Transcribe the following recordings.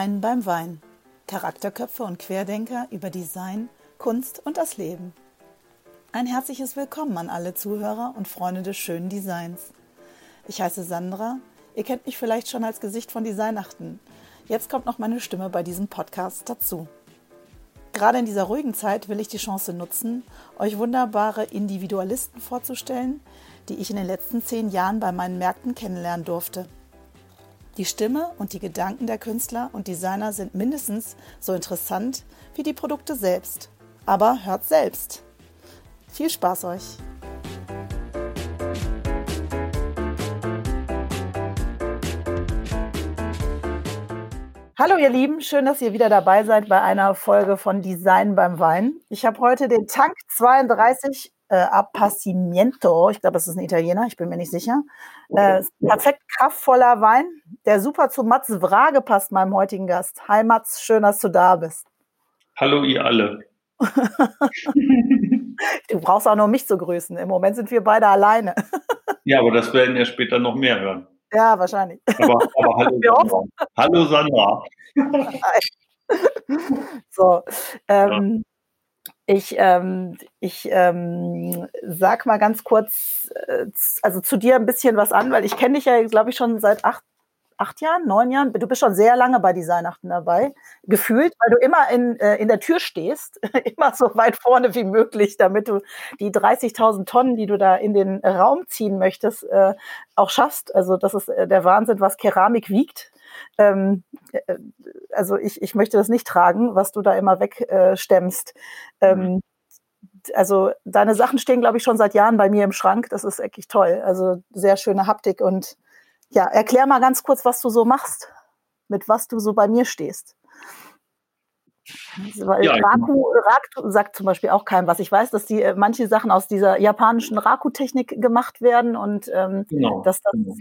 Design beim Wein. Charakterköpfe und Querdenker über Design, Kunst und das Leben. Ein herzliches Willkommen an alle Zuhörer und Freunde des schönen Designs. Ich heiße Sandra. Ihr kennt mich vielleicht schon als Gesicht von Designachten. Jetzt kommt noch meine Stimme bei diesem Podcast dazu. Gerade in dieser ruhigen Zeit will ich die Chance nutzen, euch wunderbare Individualisten vorzustellen, die ich in den letzten zehn Jahren bei meinen Märkten kennenlernen durfte. Die Stimme und die Gedanken der Künstler und Designer sind mindestens so interessant wie die Produkte selbst. Aber hört selbst. Viel Spaß euch! Hallo ihr Lieben, schön, dass ihr wieder dabei seid bei einer Folge von Design beim Wein. Ich habe heute den Tank 32 äh, Appassimento, ich glaube, das ist ein Italiener, ich bin mir nicht sicher. Äh, perfekt kraftvoller Wein, der super zu Mats Wrage passt, meinem heutigen Gast. Hi Mats, schön, dass du da bist. Hallo ihr alle. du brauchst auch nur mich zu grüßen. Im Moment sind wir beide alleine. ja, aber das werden ja später noch mehr hören. Ja, wahrscheinlich. Aber, aber hallo, Sandra. hallo Sandra. so, ähm, ich, ähm, ich ähm, sag mal ganz kurz, äh, also zu dir ein bisschen was an, weil ich kenne dich ja, glaube ich, schon seit acht, acht Jahren, neun Jahren. Du bist schon sehr lange bei Designachten dabei, gefühlt, weil du immer in, äh, in der Tür stehst, immer so weit vorne wie möglich, damit du die 30.000 Tonnen, die du da in den Raum ziehen möchtest, äh, auch schaffst. Also das ist äh, der Wahnsinn, was Keramik wiegt. Ähm, äh, also ich, ich möchte das nicht tragen, was du da immer wegstemmst. Äh, ähm, also deine Sachen stehen, glaube ich, schon seit Jahren bei mir im Schrank. Das ist wirklich toll. Also sehr schöne Haptik. Und ja, erklär mal ganz kurz, was du so machst, mit was du so bei mir stehst. Weil ja, Raku, Raku sagt zum Beispiel auch keinem was. Ich weiß, dass die äh, manche Sachen aus dieser japanischen Raku-Technik gemacht werden und ähm, genau. dass das genau.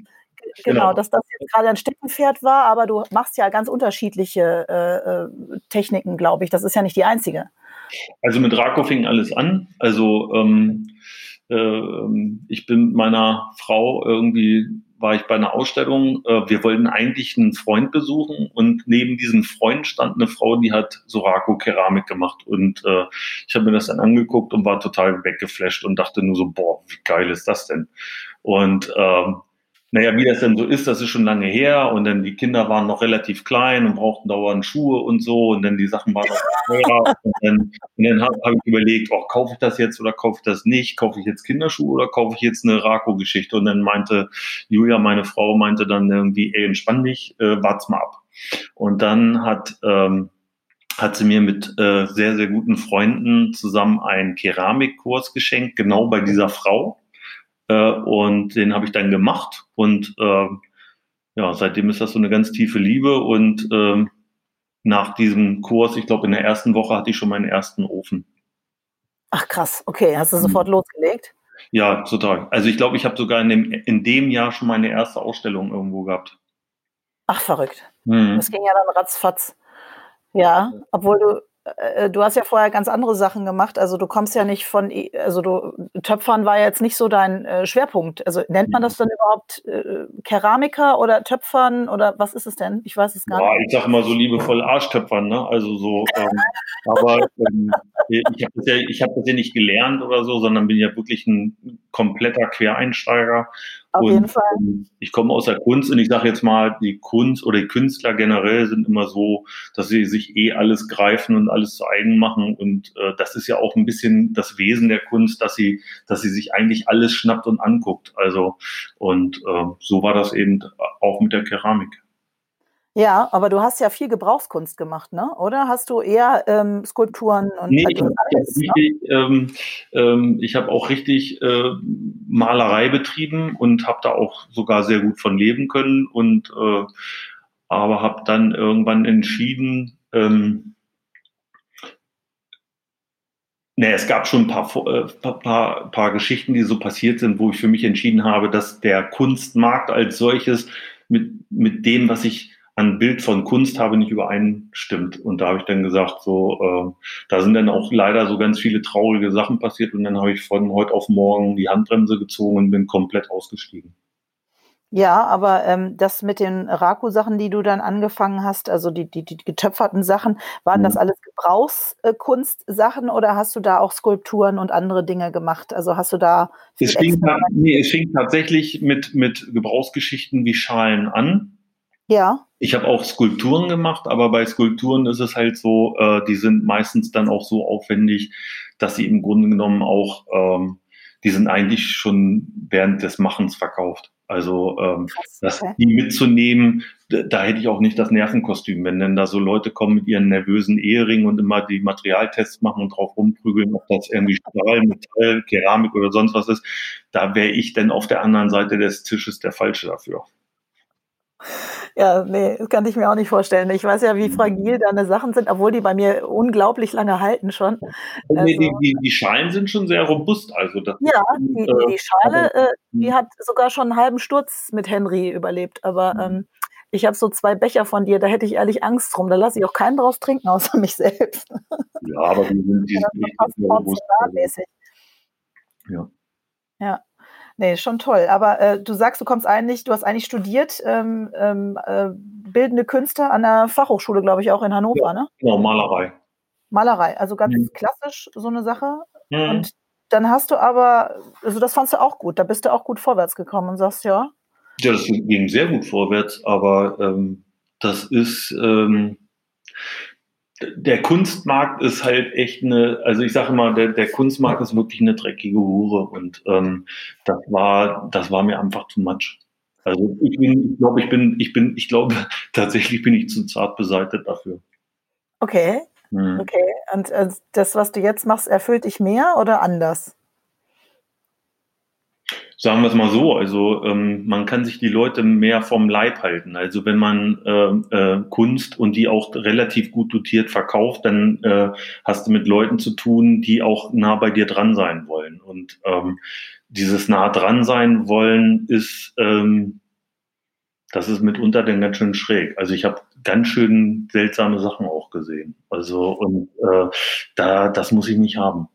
Genau, genau, dass das jetzt gerade ein Steckenpferd war, aber du machst ja ganz unterschiedliche äh, äh, Techniken, glaube ich. Das ist ja nicht die einzige. Also mit Rako fing alles an. Also ähm, äh, ich bin mit meiner Frau irgendwie war ich bei einer Ausstellung. Äh, wir wollten eigentlich einen Freund besuchen und neben diesem Freund stand eine Frau, die hat Sorako Keramik gemacht und äh, ich habe mir das dann angeguckt und war total weggeflasht und dachte nur so, boah, wie geil ist das denn? Und ähm, naja, wie das denn so ist, das ist schon lange her und dann die Kinder waren noch relativ klein und brauchten dauernd Schuhe und so und dann die Sachen waren noch teuer und dann, und dann habe hab ich überlegt, oh, kaufe ich das jetzt oder kaufe ich das nicht? Kaufe ich jetzt Kinderschuhe oder kaufe ich jetzt eine Rako-Geschichte? Und dann meinte Julia, meine Frau, meinte dann irgendwie, ey, entspann dich, äh, wart's mal ab. Und dann hat, ähm, hat sie mir mit äh, sehr, sehr guten Freunden zusammen einen Keramikkurs geschenkt, genau bei dieser Frau. Äh, und den habe ich dann gemacht. Und äh, ja, seitdem ist das so eine ganz tiefe Liebe. Und ähm, nach diesem Kurs, ich glaube, in der ersten Woche hatte ich schon meinen ersten Ofen. Ach krass, okay. Hast du mhm. sofort mhm. losgelegt? Ja, total. Also ich glaube, ich habe sogar in dem, in dem Jahr schon meine erste Ausstellung irgendwo gehabt. Ach, verrückt. Mhm. Das ging ja dann ratzfatz. Ja, obwohl du du hast ja vorher ganz andere Sachen gemacht. Also du kommst ja nicht von, also du, Töpfern war ja jetzt nicht so dein äh, Schwerpunkt. Also nennt man das dann überhaupt äh, Keramiker oder Töpfern oder was ist es denn? Ich weiß es gar ja, nicht. Ich sag mal so liebevoll Arschtöpfern, ne? Also so, ähm, aber ähm, ich habe das, ja, hab das ja nicht gelernt oder so, sondern bin ja wirklich ein kompletter Quereinsteiger auf und, jeden Fall. Ähm, ich komme aus der Kunst und ich sage jetzt mal, die Kunst oder die Künstler generell sind immer so, dass sie sich eh alles greifen und alles zu eigen machen. Und äh, das ist ja auch ein bisschen das Wesen der Kunst, dass sie, dass sie sich eigentlich alles schnappt und anguckt. Also, und äh, so war das eben auch mit der Keramik. Ja, aber du hast ja viel Gebrauchskunst gemacht, ne? Oder hast du eher ähm, Skulpturen und nee, ich, alles, ne? ähm, ähm, ich habe auch richtig äh, Malerei betrieben und habe da auch sogar sehr gut von leben können und äh, aber habe dann irgendwann entschieden, ähm, Nee, es gab schon ein paar, äh, paar, paar Geschichten, die so passiert sind, wo ich für mich entschieden habe, dass der Kunstmarkt als solches mit, mit dem, was ich an Bild von Kunst habe, nicht übereinstimmt. Und da habe ich dann gesagt, so, äh, da sind dann auch leider so ganz viele traurige Sachen passiert und dann habe ich von heute auf morgen die Handbremse gezogen und bin komplett ausgestiegen. Ja, aber ähm, das mit den Raku-Sachen, die du dann angefangen hast, also die, die, die getöpferten Sachen, waren mhm. das alles Gebrauchskunstsachen oder hast du da auch Skulpturen und andere Dinge gemacht? Also hast du da. Es fing, nee, es fing tatsächlich mit, mit Gebrauchsgeschichten wie Schalen an. Ja. Ich habe auch Skulpturen gemacht, aber bei Skulpturen ist es halt so, äh, die sind meistens dann auch so aufwendig, dass sie im Grunde genommen auch, ähm, die sind eigentlich schon während des Machens verkauft. Also ähm, das die mitzunehmen, da, da hätte ich auch nicht das Nervenkostüm, wenn denn da so Leute kommen mit ihren nervösen Eheringen und immer die Materialtests machen und drauf rumprügeln, ob das irgendwie Stahl, Metall, Keramik oder sonst was ist, da wäre ich dann auf der anderen Seite des Tisches der Falsche dafür. Ja, nee, das kann ich mir auch nicht vorstellen. Ich weiß ja, wie fragil deine Sachen sind, obwohl die bei mir unglaublich lange halten schon. Also, die, die, die, Schalen sind schon sehr robust. Also das ja, die, die, die Schale, äh, die hm. hat sogar schon einen halben Sturz mit Henry überlebt. Aber hm. ähm, ich habe so zwei Becher von dir, da hätte ich ehrlich Angst drum. Da lasse ich auch keinen draus trinken, außer mich selbst. Ja, aber die sind, die sind nicht sehr robust. Also. Ja. Ja. Nee, schon toll. Aber äh, du sagst, du kommst eigentlich, du hast eigentlich studiert, ähm, ähm, äh, bildende Künste an der Fachhochschule, glaube ich, auch in Hannover, ja, ne? Genau, Malerei. Malerei, also ganz mhm. klassisch so eine Sache. Mhm. Und dann hast du aber, also das fandst du auch gut, da bist du auch gut vorwärts gekommen und sagst, ja. Ja, das ging sehr gut vorwärts, aber ähm, das ist, ähm, der Kunstmarkt ist halt echt eine, also ich sage mal, der, der Kunstmarkt ist wirklich eine dreckige Hure und ähm, das war, das war mir einfach too much. Also ich bin, ich glaube, ich bin, ich bin, ich glaube, tatsächlich bin ich zu zart beseitigt dafür. Okay. Hm. Okay. Und äh, das, was du jetzt machst, erfüllt dich mehr oder anders? Sagen wir es mal so, also ähm, man kann sich die Leute mehr vom Leib halten. Also wenn man äh, äh, Kunst und die auch relativ gut dotiert verkauft, dann äh, hast du mit Leuten zu tun, die auch nah bei dir dran sein wollen. Und ähm, dieses nah dran sein wollen ist, ähm, das ist mitunter dann ganz schön schräg. Also ich habe ganz schön seltsame Sachen auch gesehen. Also und äh, da, das muss ich nicht haben.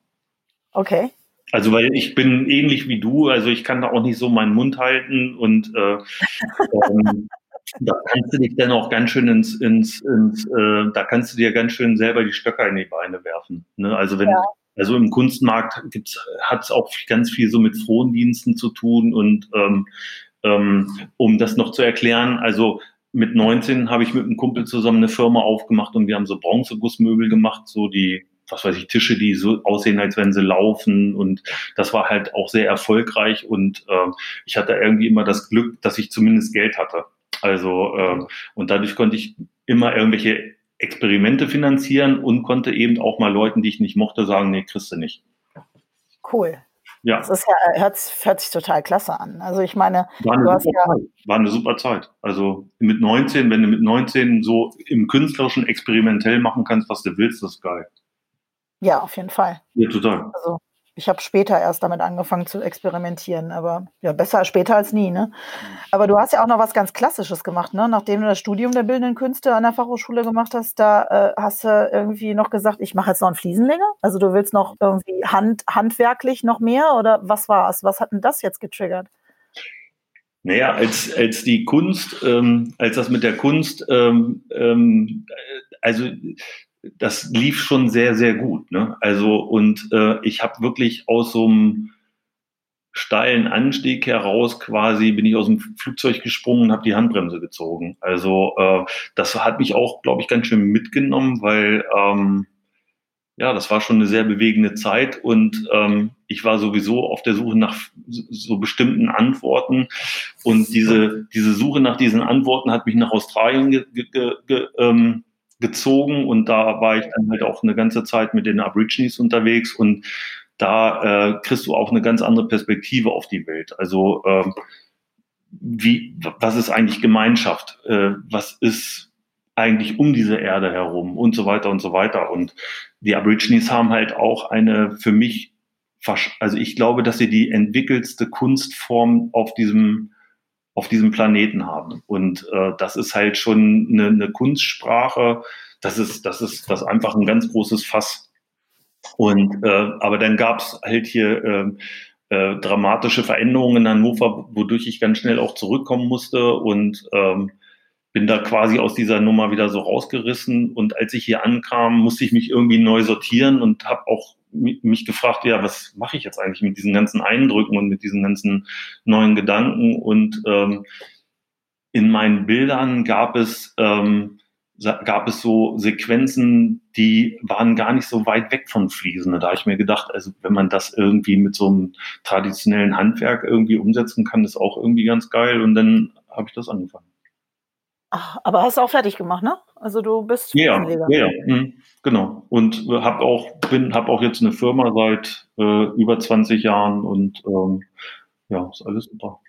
Okay. Also weil ich bin ähnlich wie du, also ich kann da auch nicht so meinen Mund halten und äh, ähm, da kannst du dich dann auch ganz schön ins, ins, ins äh, da kannst du dir ganz schön selber die Stöcker in die Beine werfen. Ne? Also wenn, ja. also im Kunstmarkt gibt's, hat es auch ganz viel so mit Frondiensten zu tun und ähm, ähm, um das noch zu erklären, also mit 19 habe ich mit einem Kumpel zusammen eine Firma aufgemacht und wir haben so Bronzegussmöbel gemacht, so die was weiß ich, Tische, die so aussehen, als wenn sie laufen. Und das war halt auch sehr erfolgreich. Und äh, ich hatte irgendwie immer das Glück, dass ich zumindest Geld hatte. Also, äh, und dadurch konnte ich immer irgendwelche Experimente finanzieren und konnte eben auch mal Leuten, die ich nicht mochte, sagen, nee, kriegst du nicht. Cool. Ja. Das ist ja, hört, hört sich total klasse an. Also ich meine, war eine, super ja Zeit. war eine super Zeit. Also mit 19, wenn du mit 19 so im künstlerischen experimentell machen kannst, was du willst, das ist geil. Ja, auf jeden Fall. Ja, total. Also ich habe später erst damit angefangen zu experimentieren, aber ja, besser später als nie, ne? Aber du hast ja auch noch was ganz Klassisches gemacht, ne? Nachdem du das Studium der Bildenden Künste an der Fachhochschule gemacht hast, da äh, hast du irgendwie noch gesagt, ich mache jetzt noch einen Fliesenleger? Also du willst noch irgendwie hand, handwerklich noch mehr oder was war es? Was hat denn das jetzt getriggert? Naja, als, als die Kunst, ähm, als das mit der Kunst, ähm, ähm, also das lief schon sehr, sehr gut. Ne? Also, und äh, ich habe wirklich aus so einem steilen Anstieg heraus quasi bin ich aus dem Flugzeug gesprungen und habe die Handbremse gezogen. Also äh, das hat mich auch, glaube ich, ganz schön mitgenommen, weil ähm, ja, das war schon eine sehr bewegende Zeit und ähm, ich war sowieso auf der Suche nach so bestimmten Antworten und diese diese Suche nach diesen Antworten hat mich nach Australien ge, ge, ge, ähm, gezogen und da war ich dann halt auch eine ganze Zeit mit den Aborigines unterwegs und da äh, kriegst du auch eine ganz andere Perspektive auf die Welt. Also ähm, wie, was ist eigentlich Gemeinschaft? Äh, was ist eigentlich um diese Erde herum und so weiter und so weiter. Und die Aborigines haben halt auch eine für mich, also ich glaube, dass sie die entwickelste Kunstform auf diesem auf diesem Planeten haben. Und äh, das ist halt schon eine, eine Kunstsprache. Das ist, das ist das ist einfach ein ganz großes Fass. Und äh, aber dann gab's halt hier äh, äh, dramatische Veränderungen in Hannover, wodurch ich ganz schnell auch zurückkommen musste und ähm, bin da quasi aus dieser Nummer wieder so rausgerissen. Und als ich hier ankam, musste ich mich irgendwie neu sortieren und habe auch mich gefragt, ja, was mache ich jetzt eigentlich mit diesen ganzen Eindrücken und mit diesen ganzen neuen Gedanken? Und ähm, in meinen Bildern gab es ähm, gab es so Sequenzen, die waren gar nicht so weit weg von Fliesen. Da habe ich mir gedacht, also wenn man das irgendwie mit so einem traditionellen Handwerk irgendwie umsetzen kann, ist auch irgendwie ganz geil. Und dann habe ich das angefangen. Ach, aber hast du auch fertig gemacht, ne? Also du bist ja, ja, ja, mhm, genau. Und habe auch bin habe auch jetzt eine Firma seit äh, über 20 Jahren und ähm, ja, ist alles super.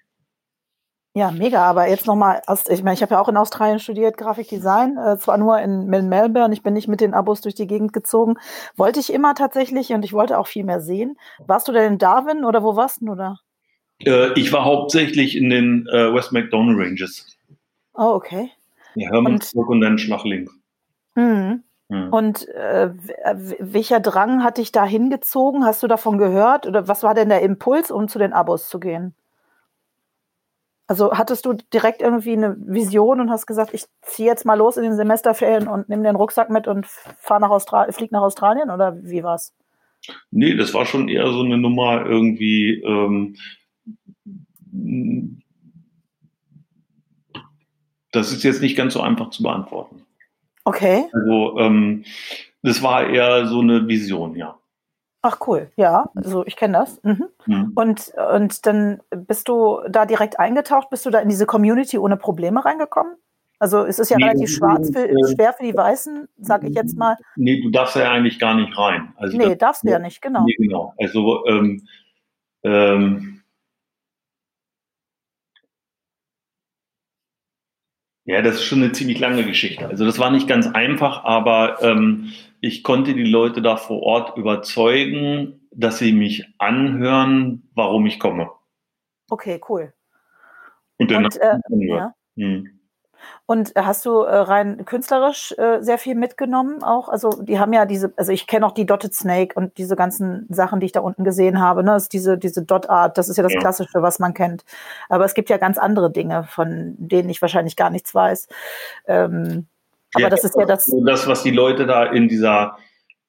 Ja, mega. Aber jetzt nochmal, ich meine, ich habe ja auch in Australien studiert, Grafikdesign, äh, zwar nur in, in Melbourne, ich bin nicht mit den Abos durch die Gegend gezogen. Wollte ich immer tatsächlich und ich wollte auch viel mehr sehen. Warst du denn in Darwin oder wo warst du da? Äh, ich war hauptsächlich in den äh, West McDonald Ranges. Oh, okay. Ja, Hermannsburg und, und dann Schlag links. Mhm. Mhm. Und äh, welcher Drang hat dich da hingezogen? Hast du davon gehört? Oder was war denn der Impuls, um zu den Abos zu gehen? Also hattest du direkt irgendwie eine Vision und hast gesagt, ich ziehe jetzt mal los in den Semesterferien und nehme den Rucksack mit und fahre nach Australien, flieg nach Australien oder wie war's? Nee, das war schon eher so eine Nummer irgendwie. Ähm, das ist jetzt nicht ganz so einfach zu beantworten. Okay. Also ähm, das war eher so eine Vision, ja. Ach cool, ja, also ich kenne das. Mhm. Mhm. Und, und dann bist du da direkt eingetaucht, bist du da in diese Community ohne Probleme reingekommen? Also es ist ja nee, relativ schwarz für, äh, schwer für die Weißen, sage ich jetzt mal. Nee, du darfst ja eigentlich gar nicht rein. Also nee, das, darfst du ja nicht, genau. Nee, genau. Also ähm, ähm, Ja, das ist schon eine ziemlich lange Geschichte. Also das war nicht ganz einfach, aber ähm, ich konnte die Leute da vor Ort überzeugen, dass sie mich anhören, warum ich komme. Okay, cool. Und dann Und, äh, ja. Hm. Und hast du äh, rein künstlerisch äh, sehr viel mitgenommen auch? Also die haben ja diese, also ich kenne auch die Dotted Snake und diese ganzen Sachen, die ich da unten gesehen habe. Ne? Das ist diese, diese Dot Art, das ist ja das ja. Klassische, was man kennt. Aber es gibt ja ganz andere Dinge, von denen ich wahrscheinlich gar nichts weiß. Ähm, aber ja, das ist ja das. Das, was die Leute da in dieser,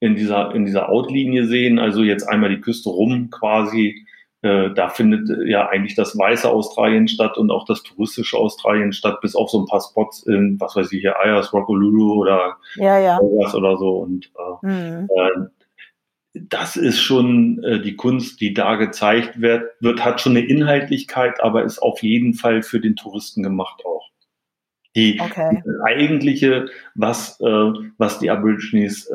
in dieser, in dieser Outlinie sehen, also jetzt einmal die Küste rum quasi, äh, da findet äh, ja eigentlich das weiße Australien statt und auch das touristische Australien statt, bis auf so ein paar Spots in, was weiß ich hier, Ayers, Rockolulu oder ja, ja. oder so. Und äh, mhm. äh, das ist schon äh, die Kunst, die da gezeigt wird, wird, hat schon eine Inhaltlichkeit, aber ist auf jeden Fall für den Touristen gemacht auch. Die, okay. die eigentliche, was, was die Aborigines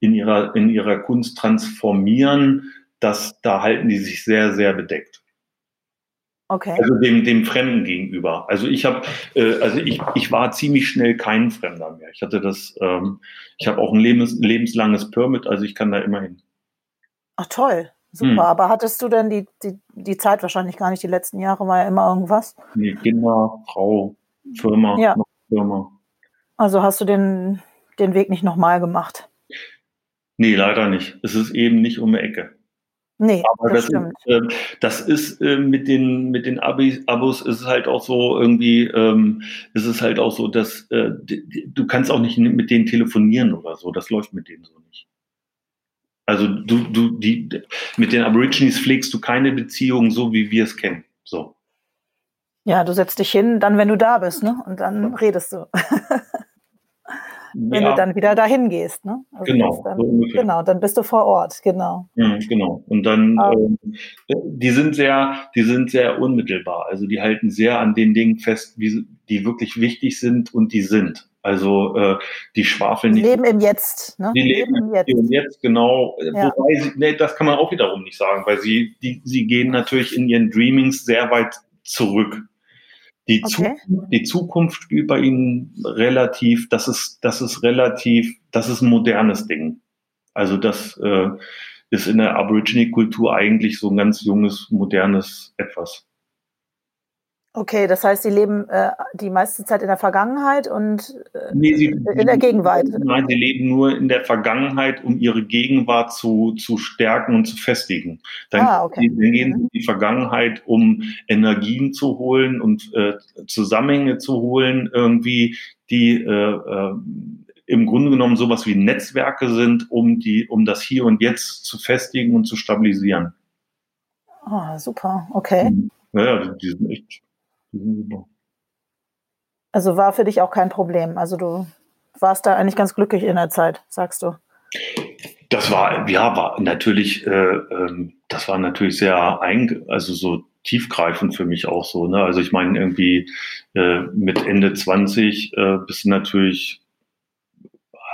in, ihrer, in ihrer Kunst transformieren, das, da halten die sich sehr, sehr bedeckt. Okay. Also dem, dem Fremden gegenüber. Also ich habe, äh, also ich, ich war ziemlich schnell kein Fremder mehr. Ich hatte das, ähm, ich habe auch ein lebens, lebenslanges Permit, also ich kann da immerhin. Ach toll, super. Hm. Aber hattest du denn die, die, die Zeit wahrscheinlich gar nicht, die letzten Jahre war ja immer irgendwas? Nee, Kinder, Frau, Firma, ja. Firma. Also hast du den, den Weg nicht nochmal gemacht? Nee, leider nicht. Es ist eben nicht um die Ecke. Nee, aber das, das ist, äh, das ist äh, mit den mit den Abis, Abos ist es halt auch so irgendwie ähm, ist es halt auch so, dass äh, du kannst auch nicht mit denen telefonieren oder so. Das läuft mit denen so nicht. Also du du die mit den Aborigines pflegst du keine Beziehung so wie wir es kennen. So. Ja, du setzt dich hin, dann wenn du da bist, ne? Und dann redest du. wenn ja. du dann wieder dahin gehst. Ne? Also genau, dann, so genau, dann bist du vor Ort, genau. Mhm, genau. Und dann, ähm, die sind sehr, die sind sehr unmittelbar. Also die halten sehr an den Dingen fest, wie, die wirklich wichtig sind und die sind. Also äh, die schwafeln nicht. Die leben im Jetzt. Ne? Die leben, leben im Jetzt. Im Jetzt, genau. Ja. Wobei sie, nee, das kann man auch wiederum nicht sagen, weil sie, die, sie gehen natürlich in ihren Dreamings sehr weit zurück. Die, okay. Zukunft, die Zukunft bei ihnen relativ, das ist, das ist relativ, das ist ein modernes Ding. Also das äh, ist in der Aborigine-Kultur eigentlich so ein ganz junges, modernes Etwas. Okay, das heißt, Sie leben äh, die meiste Zeit in der Vergangenheit und äh, nee, sie, in der Gegenwart. Nein, Sie leben nur in der Vergangenheit, um Ihre Gegenwart zu, zu stärken und zu festigen. Dann, ah, okay. dann gehen Sie in die Vergangenheit, um Energien zu holen und äh, Zusammenhänge zu holen, irgendwie, die äh, äh, im Grunde genommen sowas wie Netzwerke sind, um die, um das Hier und Jetzt zu festigen und zu stabilisieren. Ah, super, okay. Ja, die sind echt gegenüber. Also war für dich auch kein Problem. Also du warst da eigentlich ganz glücklich in der Zeit, sagst du. Das war, ja, war natürlich, äh, ähm, das war natürlich sehr, ein, also so tiefgreifend für mich auch so. Ne? Also ich meine, irgendwie äh, mit Ende 20 äh, bist du natürlich,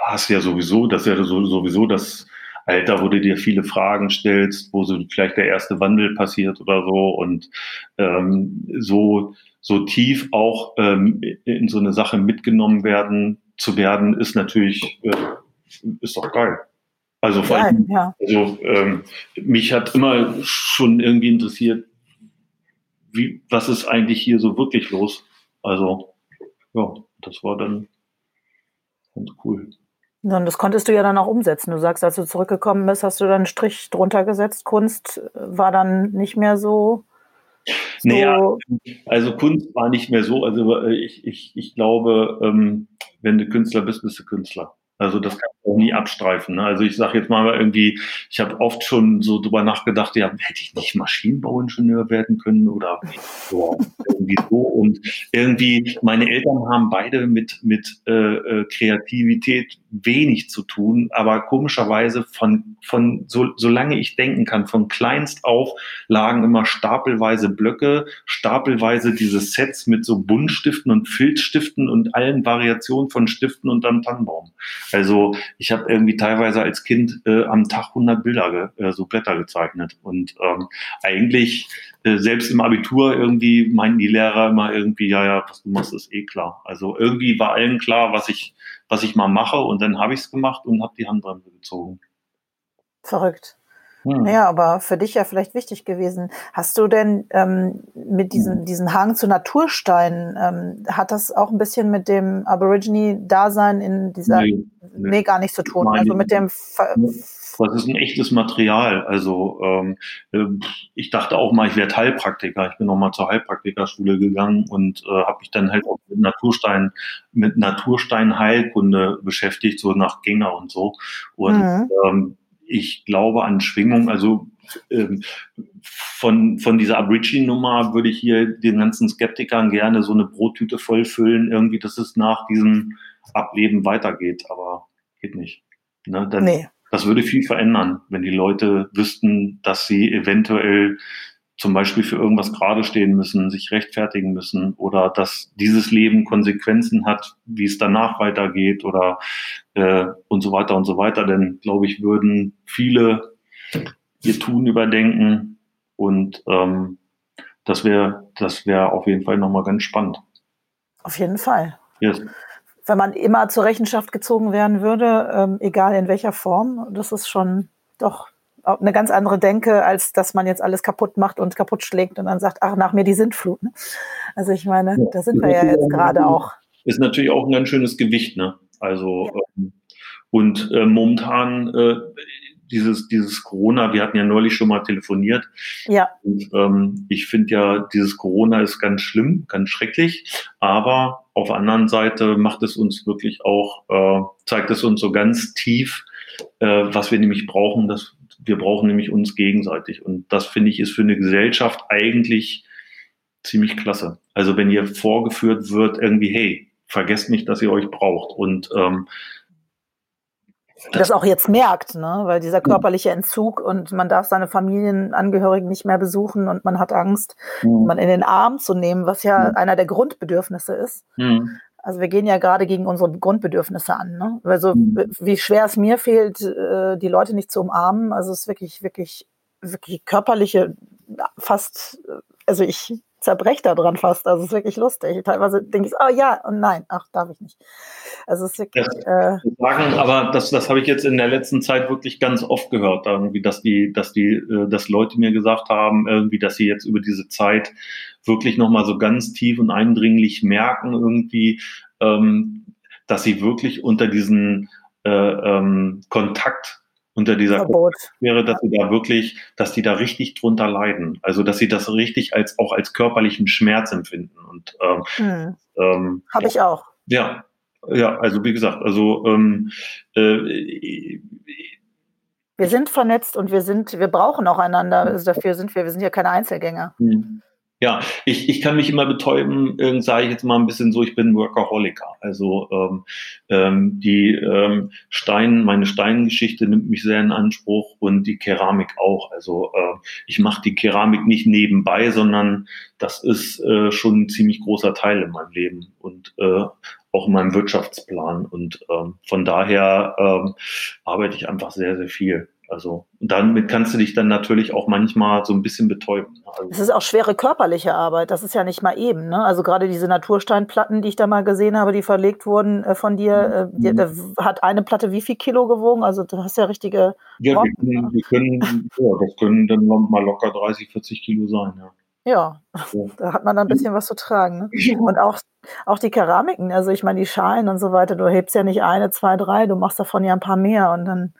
hast ja sowieso, das ist ja sowieso das Alter, wo du dir viele Fragen stellst, wo so vielleicht der erste Wandel passiert oder so und ähm, so so tief auch ähm, in so eine Sache mitgenommen werden zu werden, ist natürlich äh, ist doch geil. Also, vor allem, ja. also ähm, mich hat immer schon irgendwie interessiert, wie, was ist eigentlich hier so wirklich los? Also, ja, das war dann ganz cool. Und das konntest du ja dann auch umsetzen. Du sagst, als du zurückgekommen bist, hast du dann einen Strich drunter gesetzt. Kunst war dann nicht mehr so so. Naja, also Kunst war nicht mehr so. Also äh, ich, ich, ich glaube, ähm, wenn du Künstler bist, bist du Künstler. Also das kann ich auch nie abstreifen. Ne? Also ich sage jetzt mal irgendwie, ich habe oft schon so drüber nachgedacht, ja, hätte ich nicht Maschinenbauingenieur werden können oder so, irgendwie so. Und irgendwie, meine Eltern haben beide mit, mit äh, äh, Kreativität wenig zu tun, aber komischerweise von, von so, solange ich denken kann, von kleinst auf lagen immer stapelweise Blöcke, stapelweise diese Sets mit so Buntstiften und Filzstiften und allen Variationen von Stiften und dann Tannenbaum. Also ich habe irgendwie teilweise als Kind äh, am Tag 100 Bilder, äh, so Blätter gezeichnet. Und ähm, eigentlich äh, selbst im Abitur irgendwie meinten die Lehrer immer irgendwie, ja, ja, was du machst, ist eh klar. Also irgendwie war allen klar, was ich, was ich mal mache. Und dann habe ich es gemacht und habe die Handbremse gezogen. Verrückt. Hm. Naja, aber für dich ja vielleicht wichtig gewesen. Hast du denn ähm, mit diesem hm. diesen Hang zu Natursteinen, ähm, hat das auch ein bisschen mit dem Aborigine-Dasein in dieser, nee, nee. nee, gar nichts zu tun? Also mit dem Ver das ist ein echtes Material. Also ähm, äh, ich dachte auch mal, ich werde Heilpraktiker. Ich bin noch mal zur Heilpraktikerschule gegangen und äh, habe mich dann halt auch mit Naturstein, mit Natursteinheilkunde beschäftigt, so nach Gänger und so. Und mhm. ähm, ich glaube an Schwingung, also ähm, von, von dieser Aborigine-Nummer würde ich hier den ganzen Skeptikern gerne so eine Brottüte vollfüllen, irgendwie, dass es nach diesem Ableben weitergeht, aber geht nicht. Ne? Dann, nee. Das würde viel verändern, wenn die Leute wüssten, dass sie eventuell zum Beispiel für irgendwas gerade stehen müssen, sich rechtfertigen müssen oder dass dieses Leben Konsequenzen hat, wie es danach weitergeht oder äh, und so weiter und so weiter. Denn glaube ich, würden viele ihr Tun überdenken und ähm, das wäre das wäre auf jeden Fall nochmal ganz spannend. Auf jeden Fall. Yes. Wenn man immer zur Rechenschaft gezogen werden würde, ähm, egal in welcher Form, das ist schon doch eine ganz andere Denke, als dass man jetzt alles kaputt macht und kaputt schlägt und dann sagt, ach, nach mir die Sintflut. Ne? Also ich meine, ja, da sind wir ja jetzt gerade auch. Ist natürlich auch ein ganz schönes Gewicht, ne? Also ja. ähm, und äh, momentan äh, dieses, dieses Corona, wir hatten ja neulich schon mal telefoniert. Ja. Und, ähm, ich finde ja, dieses Corona ist ganz schlimm, ganz schrecklich, aber auf der anderen Seite macht es uns wirklich auch, äh, zeigt es uns so ganz tief, äh, was wir nämlich brauchen, dass wir brauchen nämlich uns gegenseitig. Und das finde ich ist für eine Gesellschaft eigentlich ziemlich klasse. Also wenn ihr vorgeführt wird, irgendwie, hey, vergesst nicht, dass ihr euch braucht. Und ähm, das, das auch jetzt merkt, ne? weil dieser körperliche Entzug und man darf seine Familienangehörigen nicht mehr besuchen und man hat Angst, mhm. man in den Arm zu nehmen, was ja mhm. einer der Grundbedürfnisse ist. Mhm. Also wir gehen ja gerade gegen unsere Grundbedürfnisse an. Ne? Also wie schwer es mir fehlt, äh, die Leute nicht zu umarmen. Also es ist wirklich, wirklich, wirklich körperliche, fast, also ich zerbreche da dran fast. Also es ist wirklich lustig. Teilweise denke ich, oh ja und nein, ach, darf ich nicht. Also es ist wirklich, das, äh, sagen, aber das, das habe ich jetzt in der letzten Zeit wirklich ganz oft gehört, irgendwie, dass die, dass die, äh, dass Leute mir gesagt haben, irgendwie, dass sie jetzt über diese Zeit wirklich nochmal so ganz tief und eindringlich merken, irgendwie, ähm, dass sie wirklich unter diesen äh, ähm, Kontakt unter dieser Verbot. wäre, dass sie da wirklich, dass die da richtig drunter leiden. Also dass sie das richtig als auch als körperlichen Schmerz empfinden. Und ähm, hm. ähm, habe ich auch. Ja, ja, also wie gesagt, also ähm, äh, wir sind vernetzt und wir sind, wir brauchen auch einander. Also dafür sind wir, wir sind ja keine Einzelgänger. Hm. Ja, ich, ich kann mich immer betäuben, äh, sage ich jetzt mal ein bisschen so, ich bin Workaholiker. Also ähm, ähm, die ähm, Stein, meine Steingeschichte nimmt mich sehr in Anspruch und die Keramik auch. Also äh, ich mache die Keramik nicht nebenbei, sondern das ist äh, schon ein ziemlich großer Teil in meinem Leben und äh, auch in meinem Wirtschaftsplan. Und ähm, von daher ähm, arbeite ich einfach sehr, sehr viel. Also damit kannst du dich dann natürlich auch manchmal so ein bisschen betäuben. Ne? Also, es ist auch schwere körperliche Arbeit, das ist ja nicht mal eben. Ne? Also gerade diese Natursteinplatten, die ich da mal gesehen habe, die verlegt wurden äh, von dir, äh, die, da hat eine Platte wie viel Kilo gewogen? Also du hast ja richtige. Ja, die können, die können, ja, das können dann mal locker 30, 40 Kilo sein, ja. Ja, da hat man dann ein bisschen was zu tragen. Ne? Und auch, auch die Keramiken, also ich meine, die Schalen und so weiter, du hebst ja nicht eine, zwei, drei, du machst davon ja ein paar mehr. Und dann,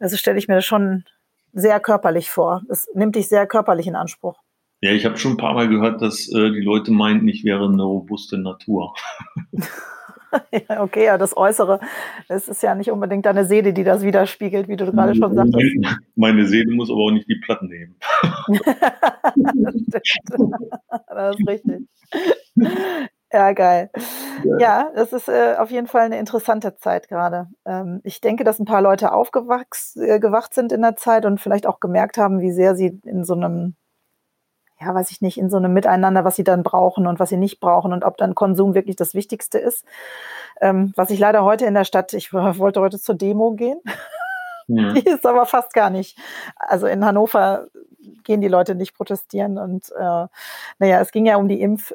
also stelle ich mir das schon sehr körperlich vor. Es nimmt dich sehr körperlich in Anspruch. Ja, ich habe schon ein paar Mal gehört, dass äh, die Leute meinten, ich wäre eine robuste Natur. ja, okay, ja, das Äußere, es ist ja nicht unbedingt deine Seele, die das widerspiegelt, wie du gerade schon sagtest. Meine Seele muss aber auch nicht die Platten nehmen. das ist richtig. Ja, geil. Ja, das ist äh, auf jeden Fall eine interessante Zeit gerade. Ähm, ich denke, dass ein paar Leute aufgewacht äh, sind in der Zeit und vielleicht auch gemerkt haben, wie sehr sie in so einem ja, weiß ich nicht, in so einem Miteinander, was sie dann brauchen und was sie nicht brauchen und ob dann Konsum wirklich das Wichtigste ist. Ähm, was ich leider heute in der Stadt, ich wollte heute zur Demo gehen. Ja. Die ist aber fast gar nicht. Also in Hannover gehen die Leute nicht protestieren und äh, naja, es ging ja um die Impf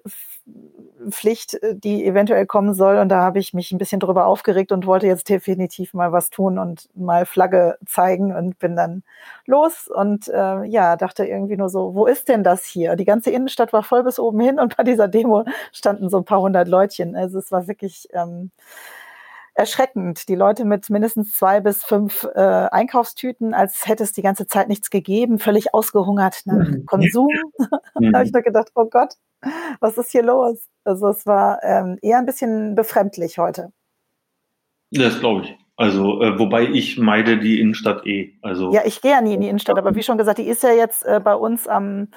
Pflicht, äh, die eventuell kommen soll. Und da habe ich mich ein bisschen drüber aufgeregt und wollte jetzt definitiv mal was tun und mal Flagge zeigen und bin dann los und äh, ja, dachte irgendwie nur so, wo ist denn das hier? Die ganze Innenstadt war voll bis oben hin und bei dieser Demo standen so ein paar hundert Leutchen. Also es war wirklich ähm, erschreckend. Die Leute mit mindestens zwei bis fünf äh, Einkaufstüten, als hätte es die ganze Zeit nichts gegeben, völlig ausgehungert nach mhm. Konsum. da habe ich nur gedacht, oh Gott, was ist hier los? Also es war ähm, eher ein bisschen befremdlich heute. Das glaube ich. Also, äh, wobei ich meide die Innenstadt eh. Also, ja, ich gehe ja nie in die Innenstadt, aber wie schon gesagt, die ist ja jetzt äh, bei uns am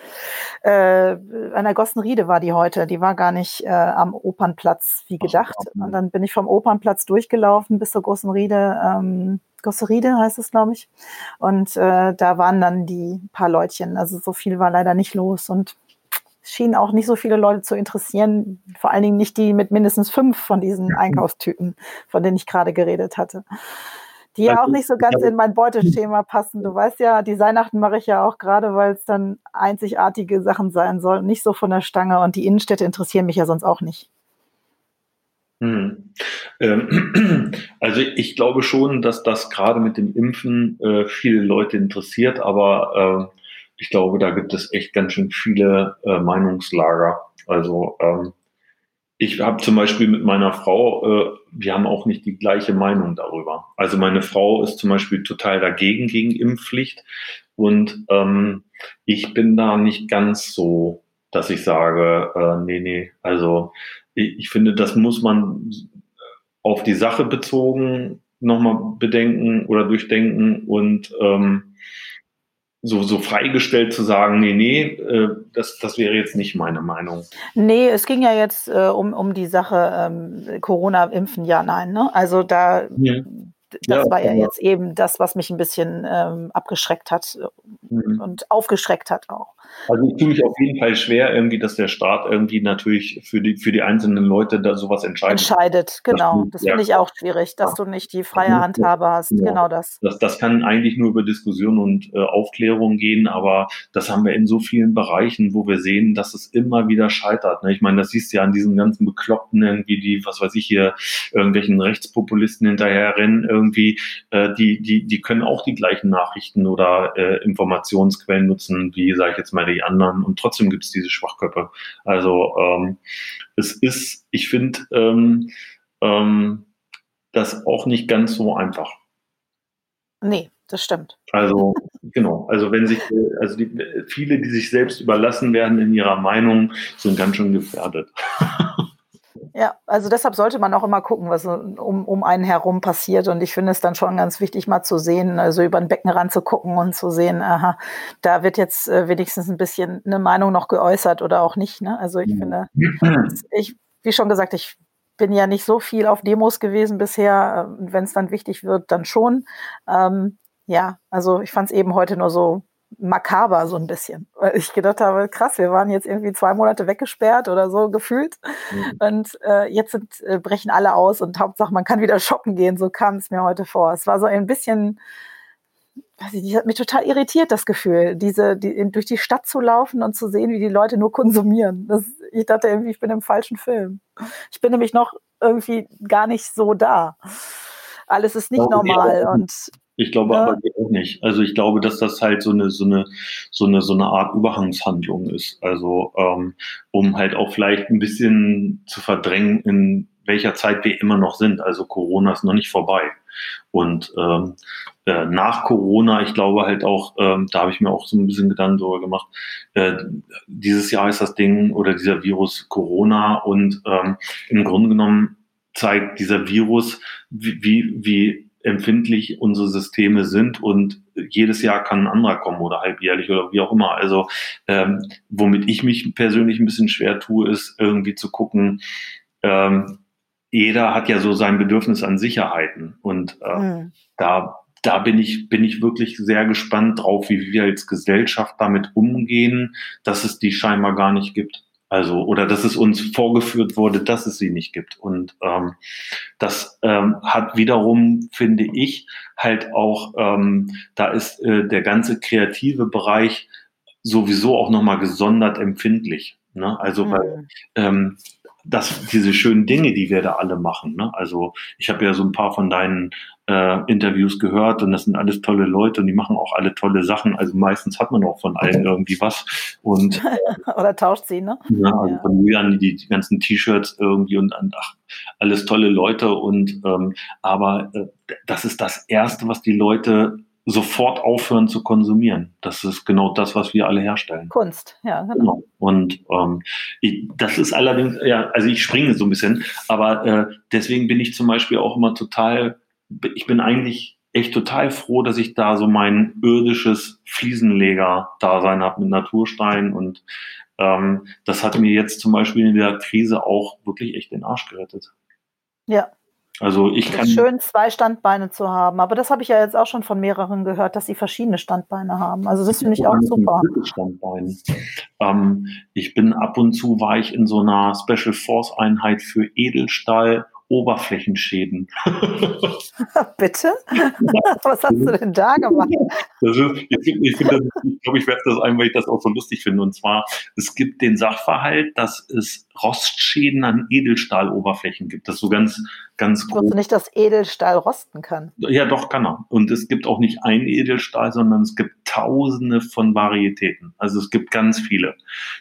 äh, an der Gossenriede war die heute. Die war gar nicht äh, am Opernplatz wie gedacht. Und dann bin ich vom Opernplatz durchgelaufen bis zur Gossenriede. Ähm, Gosseride heißt es, glaube ich. Und äh, da waren dann die paar Leutchen. Also so viel war leider nicht los. Und schienen auch nicht so viele Leute zu interessieren, vor allen Dingen nicht die mit mindestens fünf von diesen Einkaufstypen, von denen ich gerade geredet hatte. Die ja auch nicht so ganz in mein Beuteschema passen. Du weißt ja, die Weihnachten mache ich ja auch gerade, weil es dann einzigartige Sachen sein sollen, nicht so von der Stange. Und die Innenstädte interessieren mich ja sonst auch nicht. Hm. Ähm, also ich glaube schon, dass das gerade mit dem Impfen äh, viele Leute interessiert, aber äh, ich glaube, da gibt es echt ganz schön viele äh, Meinungslager. Also ähm, ich habe zum Beispiel mit meiner Frau, äh, wir haben auch nicht die gleiche Meinung darüber. Also meine Frau ist zum Beispiel total dagegen gegen Impfpflicht und ähm, ich bin da nicht ganz so, dass ich sage, äh, nee, nee. Also ich, ich finde, das muss man auf die Sache bezogen nochmal bedenken oder durchdenken und ähm, so, so freigestellt zu sagen, nee, nee, äh, das, das wäre jetzt nicht meine Meinung. Nee, es ging ja jetzt äh, um, um die Sache ähm, Corona-Impfen, ja, nein. Ne? Also da, ja. das ja, war ja jetzt eben das, was mich ein bisschen ähm, abgeschreckt hat mhm. und aufgeschreckt hat auch. Also ich tue mich auf jeden Fall schwer, irgendwie, dass der Staat irgendwie natürlich für die, für die einzelnen Leute da sowas entscheidet. Entscheidet, genau. Das, das finde ich auch schwierig, dass du nicht die freie Handhabe hast. Genau, genau das. das. Das kann eigentlich nur über Diskussion und äh, Aufklärung gehen, aber das haben wir in so vielen Bereichen, wo wir sehen, dass es immer wieder scheitert. Ne? Ich meine, das siehst du ja an diesen ganzen Bekloppten irgendwie, die, was weiß ich hier, irgendwelchen Rechtspopulisten hinterher rennen, irgendwie, äh, die, die, die können auch die gleichen Nachrichten oder äh, Informationsquellen nutzen, wie, sage ich jetzt mal, die anderen. Und trotzdem gibt es diese Schwachköpfe. Also ähm, es ist, ich finde, ähm, ähm, das auch nicht ganz so einfach. Nee, das stimmt. Also, genau. Also, wenn sich, also die, viele, die sich selbst überlassen werden in ihrer Meinung, sind ganz schön gefährdet. Ja, also deshalb sollte man auch immer gucken, was um, um einen herum passiert. Und ich finde es dann schon ganz wichtig, mal zu sehen, also über den Beckenrand zu gucken und zu sehen, aha, da wird jetzt äh, wenigstens ein bisschen eine Meinung noch geäußert oder auch nicht. Ne? Also ich finde, ich, wie schon gesagt, ich bin ja nicht so viel auf Demos gewesen bisher. Wenn es dann wichtig wird, dann schon. Ähm, ja, also ich fand es eben heute nur so makaber so ein bisschen. Weil ich gedacht habe, krass, wir waren jetzt irgendwie zwei Monate weggesperrt oder so gefühlt. Mhm. Und äh, jetzt sind, äh, brechen alle aus und Hauptsache, man kann wieder shoppen gehen. So kam es mir heute vor. Es war so ein bisschen, weiß ich nicht, hat mich total irritiert, das Gefühl, diese, die, durch die Stadt zu laufen und zu sehen, wie die Leute nur konsumieren. Das, ich dachte irgendwie, ich bin im falschen Film. Ich bin nämlich noch irgendwie gar nicht so da. Alles ist nicht normal und ich glaube ja. aber auch nicht. Also ich glaube, dass das halt so eine, so eine, so eine, so eine Art Überhangshandlung ist. Also um, ähm, um halt auch vielleicht ein bisschen zu verdrängen, in welcher Zeit wir immer noch sind. Also Corona ist noch nicht vorbei. Und ähm, äh, nach Corona, ich glaube halt auch, ähm, da habe ich mir auch so ein bisschen Gedanken darüber gemacht, äh, dieses Jahr ist das Ding oder dieser Virus Corona und ähm, im Grunde genommen zeigt dieser Virus, wie, wie, wie empfindlich unsere Systeme sind und jedes Jahr kann ein anderer kommen oder halbjährlich oder wie auch immer. Also ähm, womit ich mich persönlich ein bisschen schwer tue, ist irgendwie zu gucken, ähm, jeder hat ja so sein Bedürfnis an Sicherheiten und äh, mhm. da da bin ich, bin ich wirklich sehr gespannt drauf, wie wir als Gesellschaft damit umgehen, dass es die scheinbar gar nicht gibt. Also, oder dass es uns vorgeführt wurde, dass es sie nicht gibt. Und ähm, das ähm, hat wiederum, finde ich, halt auch, ähm, da ist äh, der ganze kreative Bereich sowieso auch nochmal gesondert empfindlich. Ne? Also, mhm. weil ähm, das, diese schönen Dinge, die wir da alle machen. Ne? Also ich habe ja so ein paar von deinen äh, Interviews gehört und das sind alles tolle Leute und die machen auch alle tolle Sachen. Also meistens hat man auch von allen irgendwie was. Und, Oder tauscht sie, ne? Ja, also ja. von Julian die, die ganzen T-Shirts irgendwie und ach, alles tolle Leute. Und ähm, aber äh, das ist das Erste, was die Leute sofort aufhören zu konsumieren. Das ist genau das, was wir alle herstellen. Kunst, ja, genau. genau. Und ähm, ich, das ist allerdings, ja, also ich springe so ein bisschen, aber äh, deswegen bin ich zum Beispiel auch immer total, ich bin eigentlich echt total froh, dass ich da so mein irdisches Fliesenleger-Dasein habe mit Naturstein und ähm, das hat mir jetzt zum Beispiel in der Krise auch wirklich echt den Arsch gerettet. Ja, also ich kann. Es ist schön, zwei Standbeine zu haben. Aber das habe ich ja jetzt auch schon von mehreren gehört, dass sie verschiedene Standbeine haben. Also das finde ich auch super. Standbein. Ähm, ich bin ab und zu war ich in so einer Special Force Einheit für Edelstahl Oberflächenschäden. Bitte? Was hast du denn da gemacht? Ist, ich, finde, ich glaube, ich werfe das ein, weil ich das auch so lustig finde. Und zwar, es gibt den Sachverhalt, dass es Rostschäden an Edelstahloberflächen gibt. Das ist so ganz, ganz grob. Ich nicht, dass Edelstahl rosten kann. Ja, doch, kann er. Und es gibt auch nicht ein Edelstahl, sondern es gibt tausende von Varietäten. Also es gibt ganz viele.